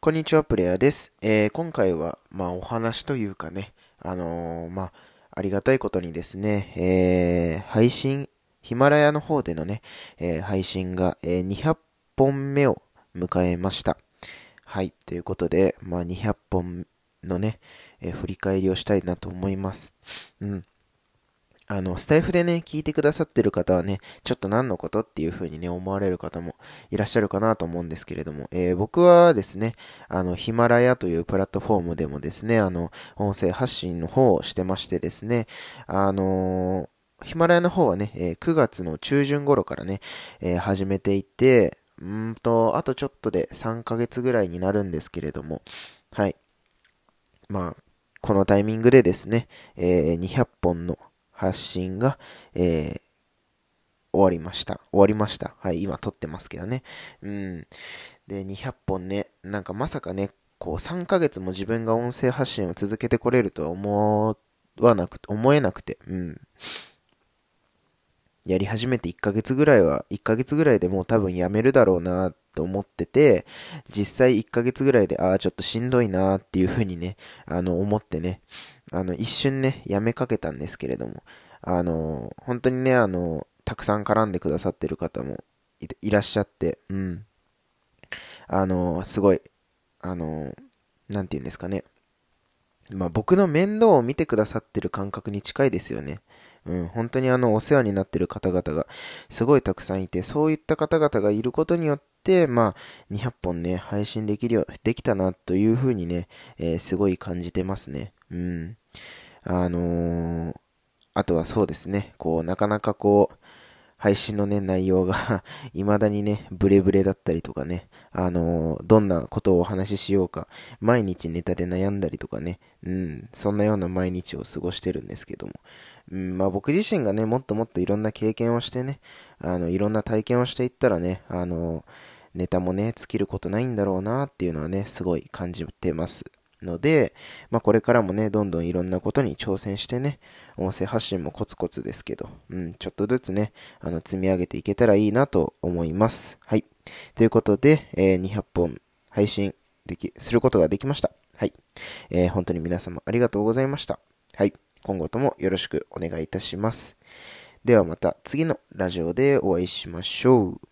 こんにちは、プレイヤーです。えー、今回は、まあ、お話というかね、あのー、まあ、ありがたいことにですね、えー、配信、ヒマラヤの方でのね、え、配信が、え、200本目を迎えました。はい、ということで、まあ、200本のね、え、振り返りをしたいなと思います。うん。あの、スタイフでね、聞いてくださってる方はね、ちょっと何のことっていう風にね、思われる方もいらっしゃるかなと思うんですけれども、えー、僕はですね、あの、ヒマラヤというプラットフォームでもですね、あの、音声発信の方をしてましてですね、あのー、ヒマラヤの方はね、えー、9月の中旬頃からね、え始めていて、うんと、あとちょっとで3ヶ月ぐらいになるんですけれども、はい。まあ、このタイミングでですね、え200本の発信が、えー、終わりました。終わりました。はい、今撮ってますけどね。うん。で、200本ね、なんかまさかね、こう3ヶ月も自分が音声発信を続けてこれるとは思わなく、思えなくて、うん。やり始めて1ヶ月ぐらいは、1ヶ月ぐらいでもう多分やめるだろうなと思ってて、実際1ヶ月ぐらいで、ああ、ちょっとしんどいなーっていう風にね、あの、思ってね、あの、一瞬ね、やめかけたんですけれども、あの、本当にね、あの、たくさん絡んでくださってる方もいらっしゃって、うん。あの、すごい、あの、なんて言うんですかね。まあ僕の面倒を見てくださってる感覚に近いですよね。うん、本当にあの、お世話になってる方々がすごいたくさんいて、そういった方々がいることによって、まあ、200本ね、配信できるよ、できたなというふうにね、えー、すごい感じてますね。うん。あのー、あとはそうですね、こう、なかなかこう、配信のね、内容が 未だにね、ブレブレだったりとかね、あのー、どんなことをお話ししようか、毎日ネタで悩んだりとかね、うん、そんなような毎日を過ごしてるんですけども、うん、まあ僕自身がね、もっともっといろんな経験をしてね、あの、いろんな体験をしていったらね、あのー、ネタもね、尽きることないんだろうなっていうのはね、すごい感じてます。ので、まあ、これからもね、どんどんいろんなことに挑戦してね、音声発信もコツコツですけど、うん、ちょっとずつね、あの、積み上げていけたらいいなと思います。はい。ということで、えー、200本配信でき、することができました。はい。えー、本当に皆様ありがとうございました。はい。今後ともよろしくお願いいたします。ではまた次のラジオでお会いしましょう。